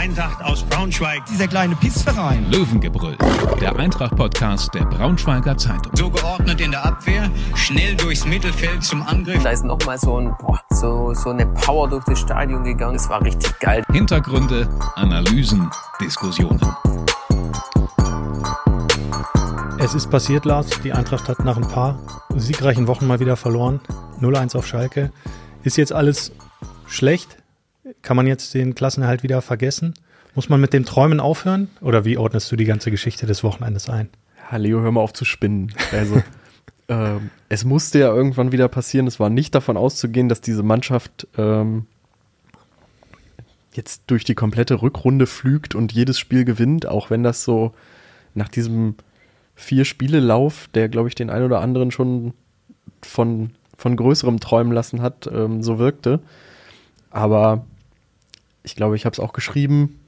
Eintracht aus Braunschweig. Dieser kleine Pissverein. Löwengebrüll, der Eintracht-Podcast der Braunschweiger Zeitung. So geordnet in der Abwehr, schnell durchs Mittelfeld zum Angriff. Da ist nochmal so, ein, boah, so, so eine Power durch das Stadion gegangen. Das war richtig geil. Hintergründe, Analysen, Diskussionen. Es ist passiert, Lars. Die Eintracht hat nach ein paar siegreichen Wochen mal wieder verloren. 0-1 auf Schalke. Ist jetzt alles schlecht? Kann man jetzt den Klassenerhalt wieder vergessen? Muss man mit dem Träumen aufhören? Oder wie ordnest du die ganze Geschichte des Wochenendes ein? Ja, Leo, hör mal auf zu spinnen. Also, ähm, es musste ja irgendwann wieder passieren. Es war nicht davon auszugehen, dass diese Mannschaft ähm, jetzt durch die komplette Rückrunde flügt und jedes Spiel gewinnt, auch wenn das so nach diesem Vier-Spiele-Lauf, der, glaube ich, den einen oder anderen schon von, von größerem träumen lassen hat, ähm, so wirkte. Aber ich glaube, ich habe es auch geschrieben.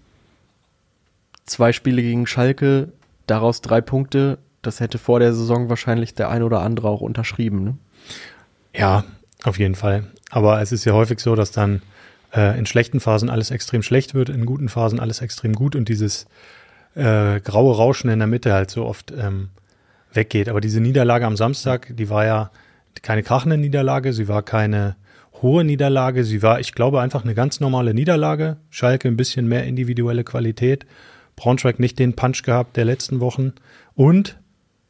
Zwei Spiele gegen Schalke, daraus drei Punkte. Das hätte vor der Saison wahrscheinlich der ein oder andere auch unterschrieben. Ne? Ja, auf jeden Fall. Aber es ist ja häufig so, dass dann äh, in schlechten Phasen alles extrem schlecht wird, in guten Phasen alles extrem gut und dieses äh, graue Rauschen in der Mitte halt so oft ähm, weggeht. Aber diese Niederlage am Samstag, die war ja keine krachende Niederlage, sie war keine hohe Niederlage, sie war, ich glaube, einfach eine ganz normale Niederlage. Schalke ein bisschen mehr individuelle Qualität. Braunschweig nicht den Punch gehabt der letzten Wochen. Und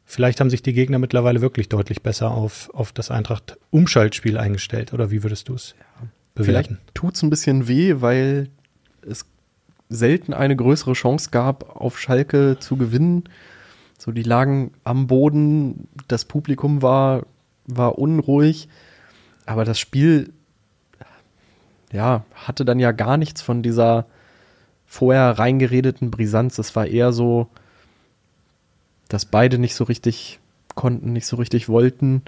vielleicht haben sich die Gegner mittlerweile wirklich deutlich besser auf, auf das Eintracht-Umschaltspiel eingestellt. Oder wie würdest du es bewerten? Vielleicht tut es ein bisschen weh, weil es selten eine größere Chance gab, auf Schalke zu gewinnen. So, die lagen am Boden, das Publikum war, war unruhig, aber das Spiel, ja, hatte dann ja gar nichts von dieser vorher reingeredeten Brisanz. Es war eher so, dass beide nicht so richtig konnten, nicht so richtig wollten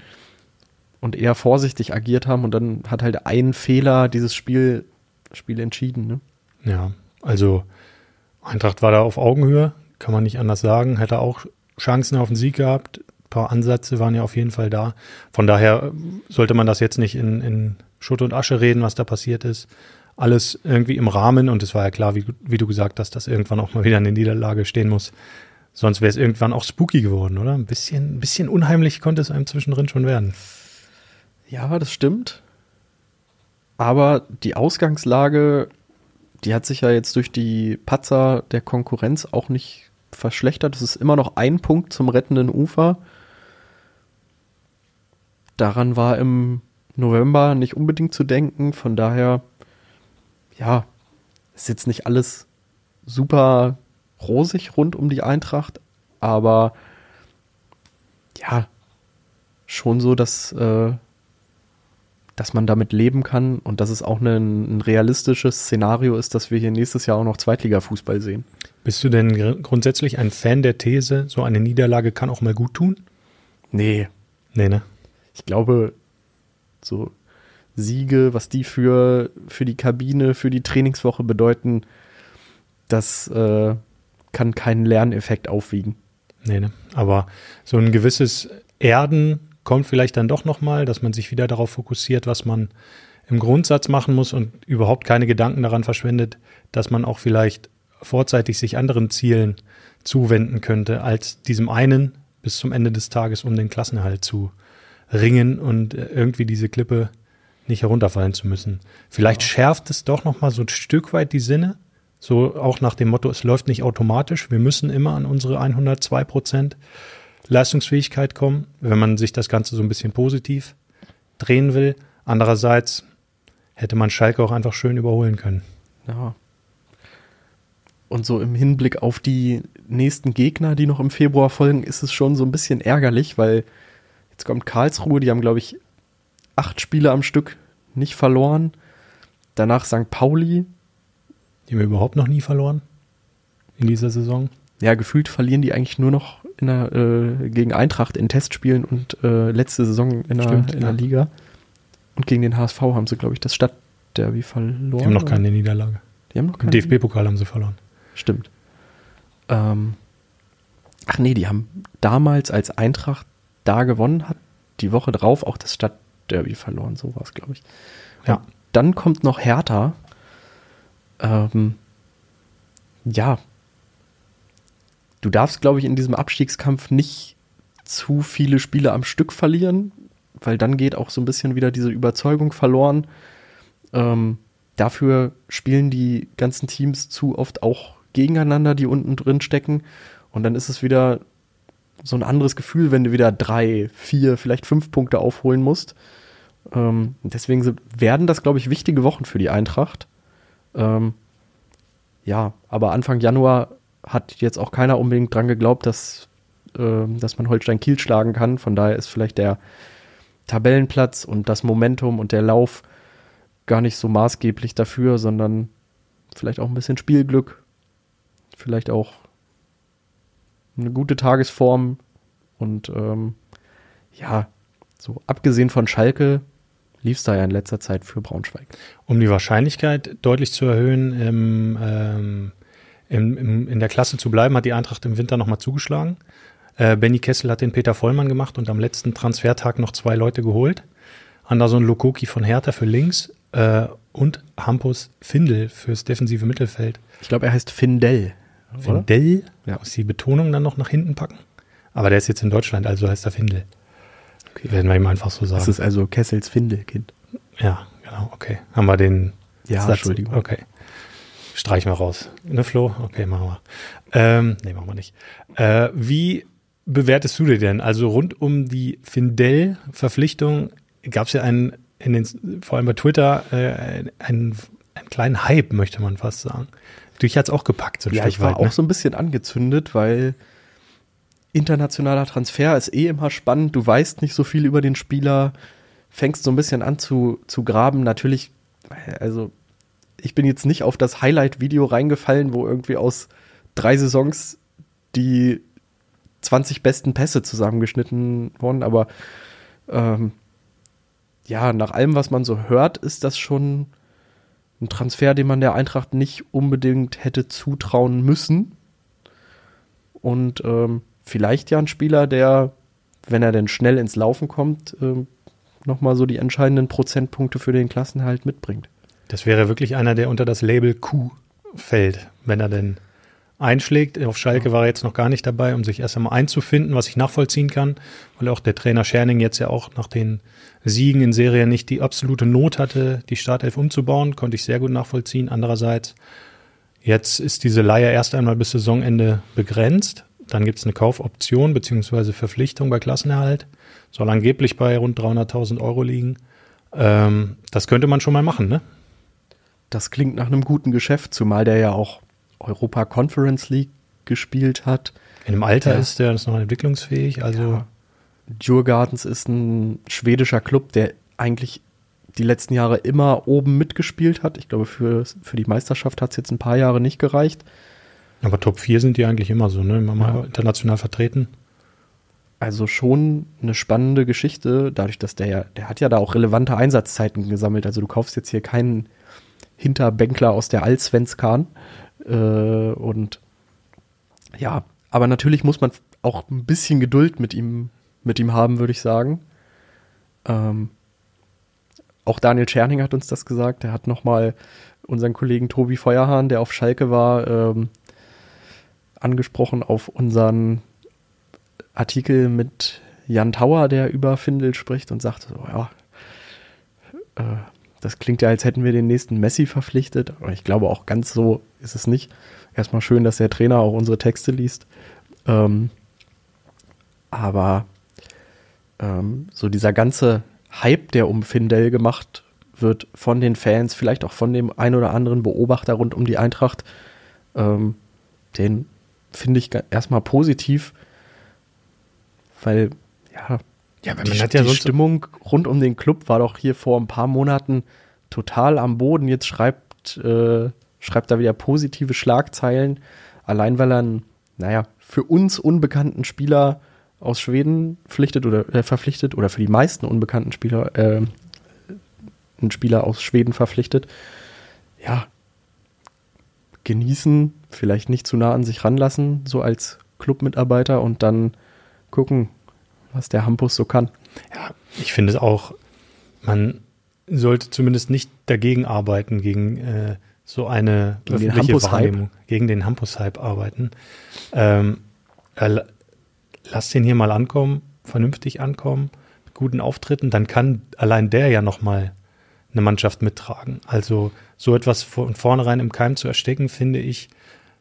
und eher vorsichtig agiert haben und dann hat halt ein Fehler dieses Spiel, Spiel entschieden. Ne? Ja, also Eintracht war da auf Augenhöhe, kann man nicht anders sagen. Hätte auch Chancen auf den Sieg gehabt. Ein paar Ansätze waren ja auf jeden Fall da. Von daher sollte man das jetzt nicht in, in Schutt und Asche reden, was da passiert ist. Alles irgendwie im Rahmen und es war ja klar, wie, wie du gesagt hast, dass irgendwann auch mal wieder eine Niederlage stehen muss. Sonst wäre es irgendwann auch spooky geworden, oder? Ein bisschen, ein bisschen unheimlich konnte es einem zwischendrin schon werden. Ja, das stimmt. Aber die Ausgangslage die hat sich ja jetzt durch die Patzer der Konkurrenz auch nicht verschlechtert. Es ist immer noch ein Punkt zum rettenden Ufer. Daran war im November nicht unbedingt zu denken. Von daher, ja, ist jetzt nicht alles super rosig rund um die Eintracht, aber ja, schon so, dass äh, dass man damit leben kann und dass es auch ein, ein realistisches Szenario ist, dass wir hier nächstes Jahr auch noch Zweitliga-Fußball sehen. Bist du denn gr grundsätzlich ein Fan der These, so eine Niederlage kann auch mal gut tun? Nee. Nee, ne? Ich glaube, so Siege, was die für, für die Kabine, für die Trainingswoche bedeuten, das äh, kann keinen Lerneffekt aufwiegen. Nee, ne? Aber so ein gewisses Erden kommt vielleicht dann doch nochmal, dass man sich wieder darauf fokussiert, was man im Grundsatz machen muss und überhaupt keine Gedanken daran verschwendet, dass man auch vielleicht vorzeitig sich anderen Zielen zuwenden könnte, als diesem einen bis zum Ende des Tages, um den Klassenerhalt zu ringen und irgendwie diese Klippe nicht herunterfallen zu müssen. Vielleicht ja. schärft es doch nochmal so ein Stück weit die Sinne, so auch nach dem Motto, es läuft nicht automatisch, wir müssen immer an unsere 102 Prozent Leistungsfähigkeit kommen, wenn man sich das Ganze so ein bisschen positiv drehen will. Andererseits hätte man Schalke auch einfach schön überholen können. Ja. Und so im Hinblick auf die nächsten Gegner, die noch im Februar folgen, ist es schon so ein bisschen ärgerlich, weil jetzt kommt Karlsruhe, die haben, glaube ich, acht Spiele am Stück nicht verloren. Danach St. Pauli. Die haben wir überhaupt noch nie verloren in dieser Saison. Ja, gefühlt verlieren die eigentlich nur noch der, äh, gegen Eintracht in Testspielen und äh, letzte Saison in, Stimmt, der, in ja. der Liga. Und gegen den HSV haben sie, glaube ich, das Stadtderby verloren. Die haben noch keine Niederlage. Die haben noch keine. DFB-Pokal haben sie verloren. Stimmt. Ähm, ach nee, die haben damals, als Eintracht da gewonnen hat, die Woche drauf auch das Stadtderby verloren. So war es, glaube ich. Ja. Und dann kommt noch Hertha. Ähm, ja, du darfst, glaube ich, in diesem Abstiegskampf nicht zu viele Spiele am Stück verlieren, weil dann geht auch so ein bisschen wieder diese Überzeugung verloren. Ähm, dafür spielen die ganzen Teams zu oft auch gegeneinander, die unten drin stecken. Und dann ist es wieder so ein anderes Gefühl, wenn du wieder drei, vier, vielleicht fünf Punkte aufholen musst. Ähm, deswegen werden das, glaube ich, wichtige Wochen für die Eintracht. Ähm, ja, aber Anfang Januar hat jetzt auch keiner unbedingt dran geglaubt, dass, äh, dass man Holstein Kiel schlagen kann. Von daher ist vielleicht der Tabellenplatz und das Momentum und der Lauf gar nicht so maßgeblich dafür, sondern vielleicht auch ein bisschen Spielglück, vielleicht auch eine gute Tagesform und ähm, ja, so abgesehen von Schalke lief es da ja in letzter Zeit für Braunschweig. Um die Wahrscheinlichkeit deutlich zu erhöhen, im, ähm, im, im, in der Klasse zu bleiben, hat die Eintracht im Winter nochmal zugeschlagen. Äh, Benny Kessel hat den Peter Vollmann gemacht und am letzten Transfertag noch zwei Leute geholt. Anderson Lokoki von Hertha für links äh, und Hampus Findel fürs defensive Mittelfeld. Ich glaube, er heißt Findel. Findel? Ja. Muss die Betonung dann noch nach hinten packen? Aber der ist jetzt in Deutschland, also heißt er Findel. Okay. Werden wir ihm einfach so sagen. Das ist also Kessels Findelkind. Ja, genau, okay. Haben wir den Ja, Satz? Entschuldigung. Okay. Streichen wir raus. Ne, Flo? Okay, machen wir. Ähm, nee, machen wir nicht. Äh, wie bewertest du dir denn? Also rund um die Findel-Verpflichtung gab es ja einen, in den, vor allem bei Twitter, äh, einen, einen kleinen Hype, möchte man fast sagen. Dich hat es auch gepackt, so ein ja, Stück ich war weit, ne? auch so ein bisschen angezündet, weil internationaler Transfer ist eh immer spannend. Du weißt nicht so viel über den Spieler, fängst so ein bisschen an zu, zu graben. Natürlich, also ich bin jetzt nicht auf das Highlight-Video reingefallen, wo irgendwie aus drei Saisons die 20 besten Pässe zusammengeschnitten wurden, aber ähm, ja, nach allem, was man so hört, ist das schon ein Transfer, den man der Eintracht nicht unbedingt hätte zutrauen müssen. Und ähm, vielleicht ja ein Spieler, der, wenn er denn schnell ins Laufen kommt, äh, nochmal so die entscheidenden Prozentpunkte für den Klassenhalt mitbringt. Das wäre wirklich einer, der unter das Label Q fällt, wenn er denn einschlägt. Auf Schalke war er jetzt noch gar nicht dabei, um sich erst einmal einzufinden, was ich nachvollziehen kann, weil auch der Trainer Scherning jetzt ja auch nach den Siegen in Serie nicht die absolute Not hatte, die Startelf umzubauen, konnte ich sehr gut nachvollziehen. Andererseits, jetzt ist diese Leihe erst einmal bis Saisonende begrenzt. Dann gibt es eine Kaufoption bzw. Verpflichtung bei Klassenerhalt. Soll angeblich bei rund 300.000 Euro liegen. Ähm, das könnte man schon mal machen, ne? Das klingt nach einem guten Geschäft, zumal der ja auch Europa Conference League gespielt hat. In dem Alter ja. ist der ist noch entwicklungsfähig, also. Ja. Djurgardens ist ein schwedischer Club, der eigentlich die letzten Jahre immer oben mitgespielt hat. Ich glaube, für, für die Meisterschaft hat es jetzt ein paar Jahre nicht gereicht. Aber Top 4 sind die eigentlich immer so, ne? Immer mal ja. international vertreten. Also schon eine spannende Geschichte, dadurch, dass der ja, der hat ja da auch relevante Einsatzzeiten gesammelt. Also du kaufst jetzt hier keinen Hinterbänkler aus der Allsvenskan. Äh, und ja, aber natürlich muss man auch ein bisschen Geduld mit ihm mit ihm haben, würde ich sagen. Ähm, auch Daniel Tscherning hat uns das gesagt. Er hat nochmal unseren Kollegen Tobi Feuerhahn, der auf Schalke war, ähm, angesprochen auf unseren Artikel mit Jan Tauer, der über Findel spricht und sagt so, ja, äh, das klingt ja, als hätten wir den nächsten Messi verpflichtet. Aber ich glaube auch ganz so ist es nicht. Erstmal schön, dass der Trainer auch unsere Texte liest. Ähm, aber ähm, so dieser ganze Hype, der um Findel gemacht wird von den Fans, vielleicht auch von dem ein oder anderen Beobachter rund um die Eintracht, ähm, den finde ich erstmal positiv, weil ja, ja die, ja die Stimmung rund um den Club war doch hier vor ein paar Monaten total am Boden. Jetzt schreibt, äh, schreibt er wieder positive Schlagzeilen, allein weil er einen, naja, für uns unbekannten Spieler aus Schweden verpflichtet oder äh, verpflichtet oder für die meisten unbekannten Spieler äh, einen Spieler aus Schweden verpflichtet. Ja, genießen, vielleicht nicht zu nah an sich ranlassen, so als Clubmitarbeiter und dann gucken, was der Hampus so kann. Ja, ich finde es auch, man sollte zumindest nicht dagegen arbeiten, gegen äh, so eine Gegen den öffentliche Hampus-Hype. Wahrnehmung gegen den Hampus-Hype arbeiten. Ähm, äh, la- lass den hier mal ankommen, vernünftig ankommen, mit guten Auftritten, dann kann allein der ja nochmal eine Mannschaft mittragen. Also so etwas von vornherein im Keim zu ersticken, finde ich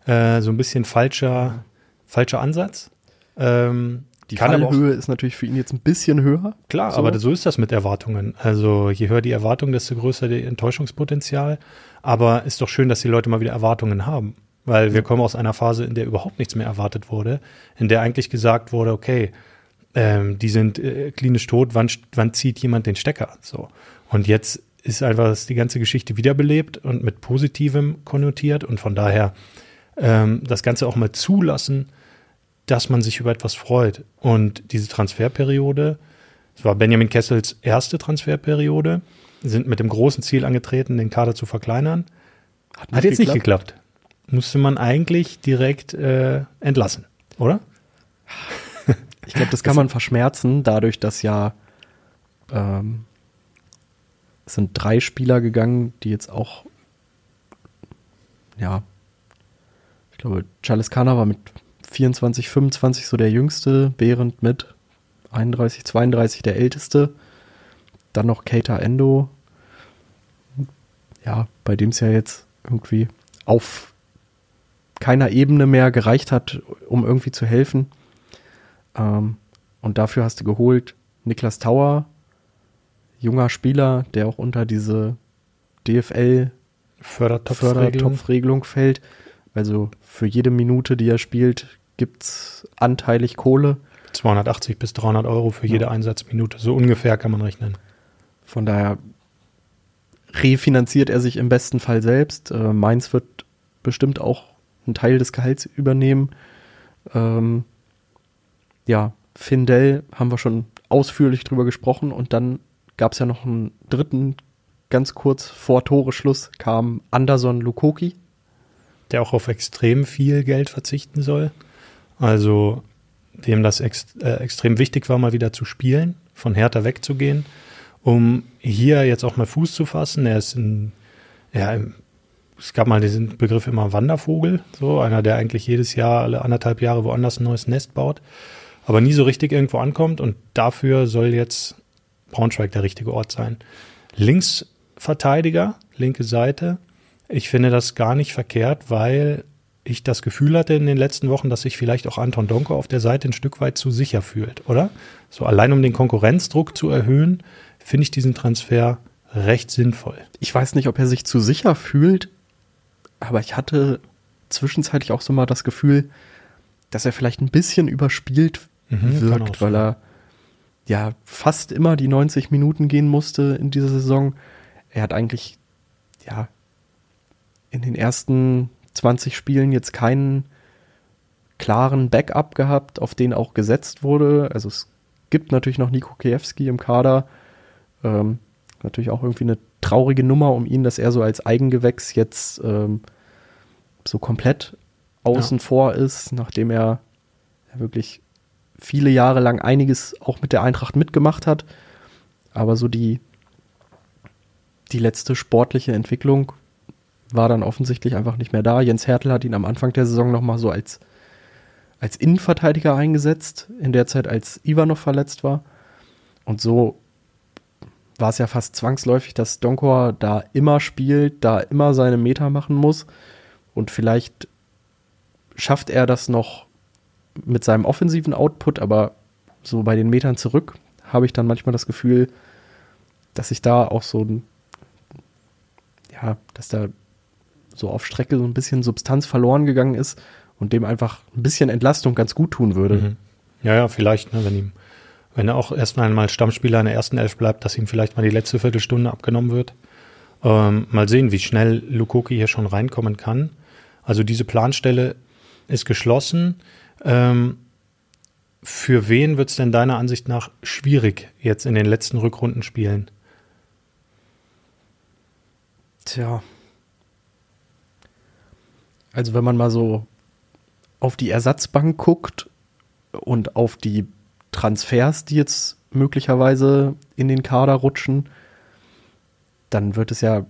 äh, so ein bisschen falscher, falscher Ansatz. Ähm, Die kann auch- Fallhöhe ist natürlich für ihn jetzt ein bisschen höher. Klar, So. aber so ist das mit Erwartungen. Also je höher die Erwartung, desto größer die Enttäuschungspotenzial. Aber ist doch schön, dass die Leute mal wieder Erwartungen haben. Weil wir kommen aus einer Phase, in der überhaupt nichts mehr erwartet wurde, in der eigentlich gesagt wurde, okay, ähm, die sind äh, klinisch tot, wann, wann zieht jemand den Stecker? So. Und jetzt ist einfach das- die ganze Geschichte wiederbelebt und mit Positivem konnotiert und von daher ähm, das Ganze auch mal zulassen, dass man sich über etwas freut. Und diese Transferperiode, es war Benjamin Kessels erste Transferperiode, sind mit dem großen Ziel angetreten, den Kader zu verkleinern. Hat, jetzt nicht geklappt. Musste man eigentlich direkt äh, entlassen, oder? Ich glaube, das kann man verschmerzen, dadurch, dass ja ähm, es sind drei Spieler gegangen, die jetzt auch, ja, ich glaube, Charles Kana war mit 24, 25 so der jüngste, Behrendt mit 31, 32 der älteste. Dann noch Keita Endo. Ja, bei dem es ja jetzt irgendwie auf keiner Ebene mehr gereicht hat, um irgendwie zu helfen. Ähm, und dafür hast du geholt Niklas Tauer, junger Spieler, der auch unter diese DFL Fördertopfregelung. Fördertopfregelung fällt. Also für jede Minute, die er spielt, gibt's anteilig Kohle. 280 bis 300 Euro für jede Einsatzminute. So ungefähr kann man rechnen. Von daher refinanziert er sich im besten Fall selbst. Äh, Mainz wird bestimmt auch einen Teil des Gehalts übernehmen. Ähm, ja, Findell haben wir schon ausführlich drüber gesprochen und dann gab es ja noch einen dritten, ganz kurz vor Toreschluss kam Anderson Lukoki. Der auch auf extrem viel Geld verzichten soll. Also dem das ex äh, extrem wichtig war, mal wieder zu spielen, von Hertha wegzugehen, um hier jetzt auch mal Fuß zu fassen. Er ist ein, ja, es gab mal diesen Begriff immer Wandervogel, so einer, der eigentlich jedes Jahr alle anderthalb Jahre woanders ein neues Nest baut, aber nie so richtig irgendwo ankommt und dafür soll jetzt Braunschweig der richtige Ort sein. Linksverteidiger, linke Seite. Ich finde das gar nicht verkehrt, weil ich das Gefühl hatte in den letzten Wochen, dass sich vielleicht auch Anton Donko auf der Seite ein Stück weit zu sicher fühlt, oder? So allein um den Konkurrenzdruck zu erhöhen, finde ich diesen Transfer recht sinnvoll. Ich weiß nicht, ob er sich zu sicher fühlt, aber ich hatte zwischenzeitlich auch so mal das Gefühl, dass er vielleicht ein bisschen überspielt Mhm, wirkt, weil er ja fast immer die 90 Minuten gehen musste in dieser Saison. Er hat eigentlich ja in den ersten 20 Spielen jetzt keinen klaren Backup gehabt, auf den auch gesetzt wurde. Also es gibt natürlich noch Nico Kiewski im Kader. Ähm, natürlich auch irgendwie eine traurige Nummer um ihn, dass er so als Eigengewächs jetzt ähm, so komplett außen vor ist, nachdem er ja wirklich viele Jahre lang einiges auch mit der Eintracht mitgemacht hat. Aber so die, die letzte sportliche Entwicklung war dann offensichtlich einfach nicht mehr da. Jens Hertel hat ihn am Anfang der Saison nochmal so als, als Innenverteidiger eingesetzt, in der Zeit, als Ivanov verletzt war. Und so war es ja fast zwangsläufig, dass Donkor da immer spielt, da immer seine Meter machen muss. Und vielleicht schafft er das noch mit seinem offensiven Output, aber so bei den Metern zurück habe ich dann manchmal das Gefühl, dass sich da auch so ein, ja, dass da so auf Strecke so ein bisschen Substanz verloren gegangen ist und dem einfach ein bisschen Entlastung ganz gut tun würde. Mhm. Ja, ja, vielleicht, ne, wenn ihm, wenn er auch erst einmal Stammspieler in der ersten Elf bleibt, dass ihm vielleicht mal die letzte Viertelstunde abgenommen wird. Ähm, mal sehen, wie schnell Lukoki hier schon reinkommen kann. Also diese Planstelle ist geschlossen. Ähm, für wen wird es denn deiner Ansicht nach schwierig jetzt in den letzten Rückrundenspielen? Tja. Also wenn man mal so auf die Ersatzbank guckt und auf die Transfers, die jetzt möglicherweise in den Kader rutschen, dann wird es ja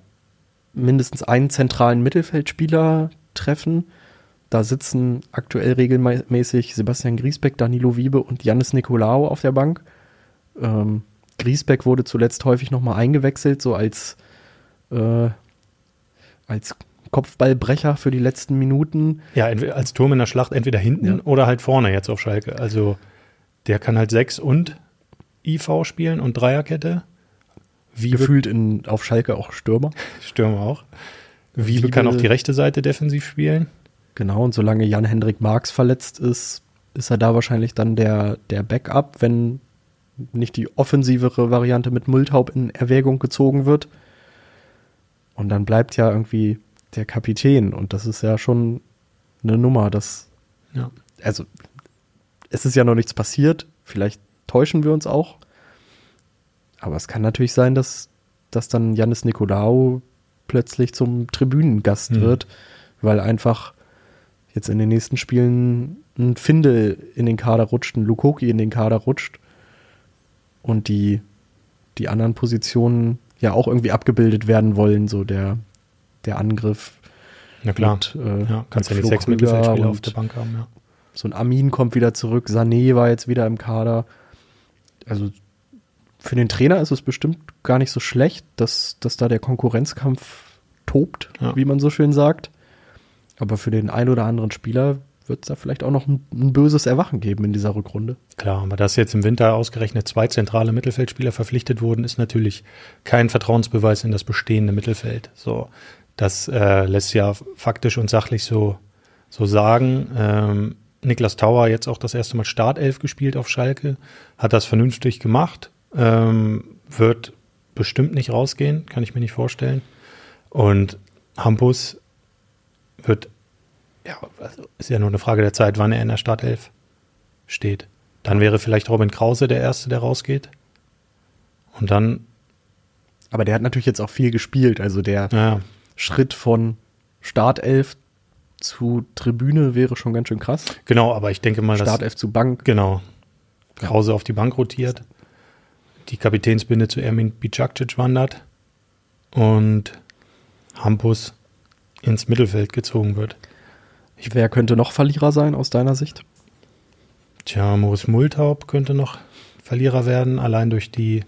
mindestens einen zentralen Mittelfeldspieler treffen. Da sitzen aktuell regelmäßig Sebastian Griesbeck, Danilo Wiebe und Jannis Nicolaou auf der Bank. Ähm, Griesbeck wurde zuletzt häufig nochmal eingewechselt, so als, äh, als Kopfballbrecher für die letzten Minuten. Ja, als Turm in der Schlacht entweder hinten ja. oder halt vorne jetzt auf Schalke. Also der kann halt sechs und IV spielen und Dreierkette. Wie Gefühlt in, auf Schalke auch Stürmer. Stürmer auch. Wiebe, Wiebe kann auch die rechte Seite defensiv spielen. Genau, und solange Jan-Hendrik Marx verletzt ist, ist er da wahrscheinlich dann der, der Backup, wenn nicht die offensivere Variante mit Multhaup in Erwägung gezogen wird. Und dann bleibt ja irgendwie der Kapitän und das ist ja schon eine Nummer, das ja. also es ist ja noch nichts passiert, vielleicht täuschen wir uns auch. Aber es kann natürlich sein, dass, dass dann Janis Nikolaou plötzlich zum Tribünengast mhm. wird, weil einfach jetzt in den nächsten Spielen ein Findel in den Kader rutscht, ein Lukoki in den Kader rutscht und die, die anderen Positionen ja auch irgendwie abgebildet werden wollen, so der, der Angriff. Na klar, mit, äh, ja, kannst ja die sechs Mittelfeldspieler auf der Bank haben, ja. So ein Amin kommt wieder zurück, Sané war jetzt wieder im Kader. Also für den Trainer ist es bestimmt gar nicht so schlecht, dass, dass da der Konkurrenzkampf tobt, ja. wie man so schön sagt. Aber für den ein oder anderen Spieler wird es da vielleicht auch noch ein, ein, böses Erwachen geben in dieser Rückrunde. Klar, aber dass jetzt im Winter ausgerechnet zwei zentrale Mittelfeldspieler verpflichtet wurden, ist natürlich kein Vertrauensbeweis in das bestehende Mittelfeld. So, das äh, lässt ja faktisch und sachlich so, so sagen. Ähm, Niklas Tauer jetzt auch das erste Mal Startelf gespielt auf Schalke, hat das vernünftig gemacht, ähm, wird bestimmt nicht rausgehen, kann ich mir nicht vorstellen. Und Hampus wird, ja, also ist ja nur eine Frage der Zeit, wann er in der Startelf steht. Dann wäre vielleicht Robin Krause der Erste, der rausgeht. Und dann. Aber der hat natürlich jetzt auch viel gespielt. Also der ja. Schritt von Startelf zu Tribüne wäre schon ganz schön krass. Genau, aber ich denke mal, Startelf zu Bank. Genau. Krause ja. auf die Bank rotiert. Die Kapitänsbinde zu Ermin Bicakcic wandert. Und Hampus ins Mittelfeld gezogen wird. Ich, Wer könnte noch Verlierer sein aus deiner Sicht? Tja, Moritz Multaub könnte noch Verlierer werden, allein durch die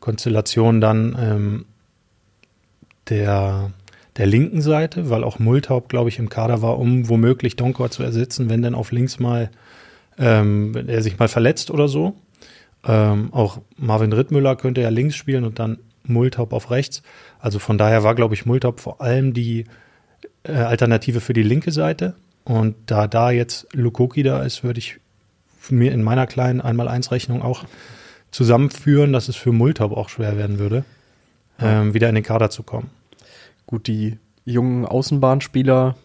Konstellation dann ähm, der, der linken Seite, weil auch Multaub, glaube ich, im Kader war, um womöglich Donkor zu ersetzen, wenn denn auf links mal ähm, er sich mal verletzt oder so. Ähm, auch Marvin Rittmüller könnte ja links spielen und dann Multaub auf rechts. Also von daher war, glaube ich, Multaub vor allem die äh, Alternative für die linke Seite. Und da da jetzt Lukoki da ist, würde ich mir in meiner kleinen Einmal-Eins-Rechnung auch zusammenführen, dass es für Multaub auch schwer werden würde, ähm, wieder in den Kader zu kommen. Gut, die jungen Außenbahnspieler,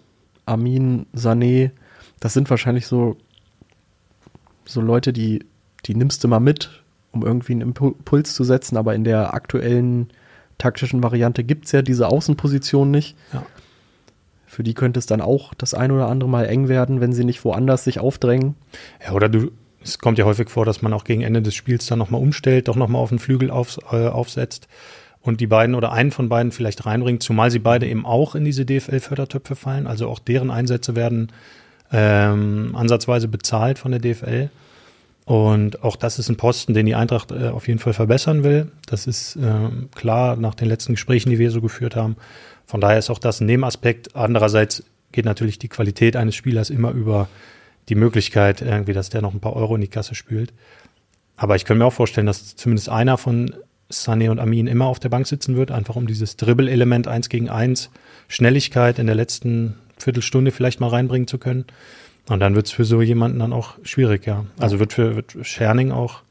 Amin, Sané, das sind wahrscheinlich so, so Leute, die, die nimmst du mal mit, um irgendwie einen Impuls zu setzen, aber in der aktuellen taktischen Variante gibt es ja diese Außenposition nicht. Ja. Für die könnte es dann auch das ein oder andere Mal eng werden, wenn sie nicht woanders sich aufdrängen. Ja, oder du, es kommt ja häufig vor, dass man auch gegen Ende des Spiels dann nochmal umstellt, doch nochmal auf den Flügel auf, äh, aufsetzt und die beiden oder einen von beiden vielleicht reinbringt, zumal sie beide eben auch in diese DFL-Fördertöpfe fallen. Also auch deren Einsätze werden ähm, ansatzweise bezahlt von der DFL. Und auch das ist ein Posten, den die Eintracht äh, auf jeden Fall verbessern will. Das ist äh, klar nach den letzten Gesprächen, die wir so geführt haben. Von daher ist auch das ein Nebenaspekt. Andererseits geht natürlich die Qualität eines Spielers immer über die Möglichkeit, irgendwie, dass der noch ein paar Euro in die Kasse spült. Aber ich könnte mir auch vorstellen, dass zumindest einer von Sané und Amin immer auf der Bank sitzen wird, einfach um dieses Dribbel-Element eins gegen eins, Schnelligkeit in der letzten Viertelstunde vielleicht mal reinbringen zu können. Und dann wird es für so jemanden dann auch schwierig, ja. Also wird für wird Scherning auch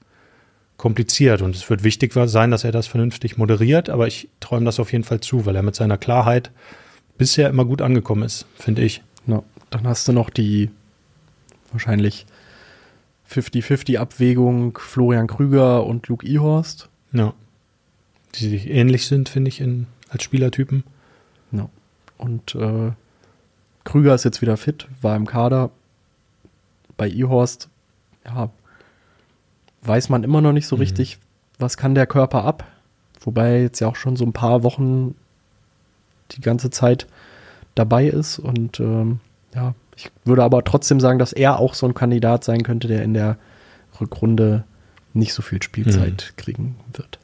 kompliziert und es wird wichtig sein, dass er das vernünftig moderiert, aber ich träume das auf jeden Fall zu, weil er mit seiner Klarheit bisher immer gut angekommen ist, finde ich. Ja, dann hast du noch die wahrscheinlich 50-50 Abwägung Florian Krüger und Luke Ihorst. Ja. Die sich ähnlich sind, finde ich, in, als Spielertypen. Ja. Und äh, Krüger ist jetzt wieder fit, war im Kader. Bei Ihorst, ja, weiß man immer noch nicht so mhm. richtig, was kann der Körper ab. Wobei jetzt ja auch schon so ein paar Wochen die ganze Zeit dabei ist. Und ähm, ja, ich würde aber trotzdem sagen, dass er auch so ein Kandidat sein könnte, der in der Rückrunde nicht so viel Spielzeit mhm. kriegen wird.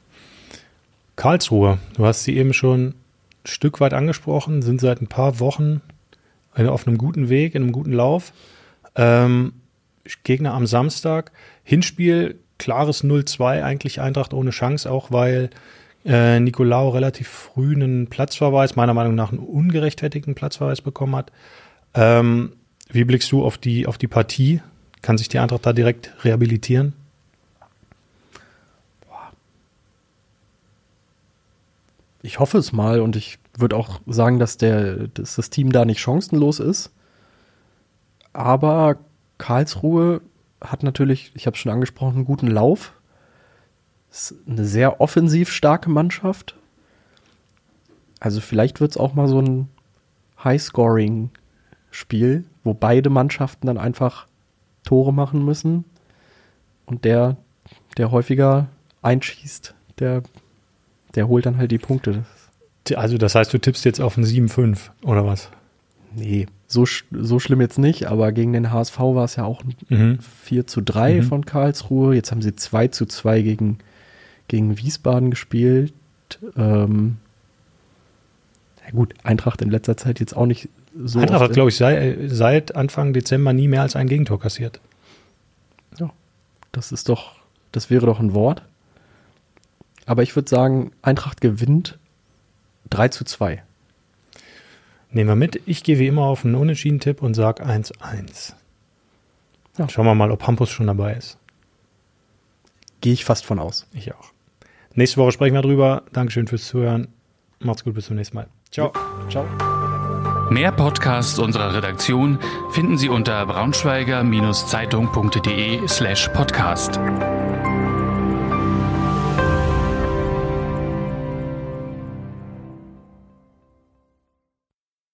Karlsruhe, du hast sie eben schon ein Stück weit angesprochen, sind seit ein paar Wochen auf einem guten Weg, in einem guten Lauf. Ähm, Gegner am Samstag. Hinspiel, klares 0-2, eigentlich Eintracht ohne Chance, auch weil äh, Nicolao relativ früh einen Platzverweis, meiner Meinung nach einen ungerechtfertigten Platzverweis bekommen hat. Ähm, wie blickst du auf die, auf die Partie? Kann sich die Eintracht da direkt rehabilitieren? Ich hoffe es mal und ich würde auch sagen, dass, der, dass das Team da nicht chancenlos ist. Aber Karlsruhe hat natürlich, ich habe es schon angesprochen, einen guten Lauf. Ist eine sehr offensiv starke Mannschaft. Also vielleicht wird es auch mal so ein High-Scoring-Spiel, wo beide Mannschaften dann einfach Tore machen müssen. Und der, der häufiger einschießt, der der holt dann halt die Punkte. Also das heißt, du tippst jetzt auf ein 7-5 oder was? Nee, so, so schlimm jetzt nicht, aber gegen den HSV war es ja auch ein mhm. 4 zu 3 mhm. von Karlsruhe. Jetzt haben sie 2 zu 2 gegen, gegen Wiesbaden gespielt. Ähm, ja gut, Eintracht in letzter Zeit jetzt auch nicht so. Eintracht hat, glaube ich, sei, seit Anfang Dezember nie mehr als ein Gegentor kassiert. Ja, das ist doch, das wäre doch ein Wort. Aber ich würde sagen, Eintracht gewinnt 3 zu 2. Nehmen wir mit. Ich gehe wie immer auf einen Unentschieden-Tipp und sage 1-1. Ja. Schauen wir mal, ob Hampus schon dabei ist. Gehe ich fast von aus. Ich auch. Nächste Woche sprechen wir drüber. Dankeschön fürs Zuhören. Macht's gut, bis zum nächsten Mal. Ciao. Ciao. Mehr Podcasts unserer Redaktion finden Sie unter braunschweiger-zeitung.de slash podcast.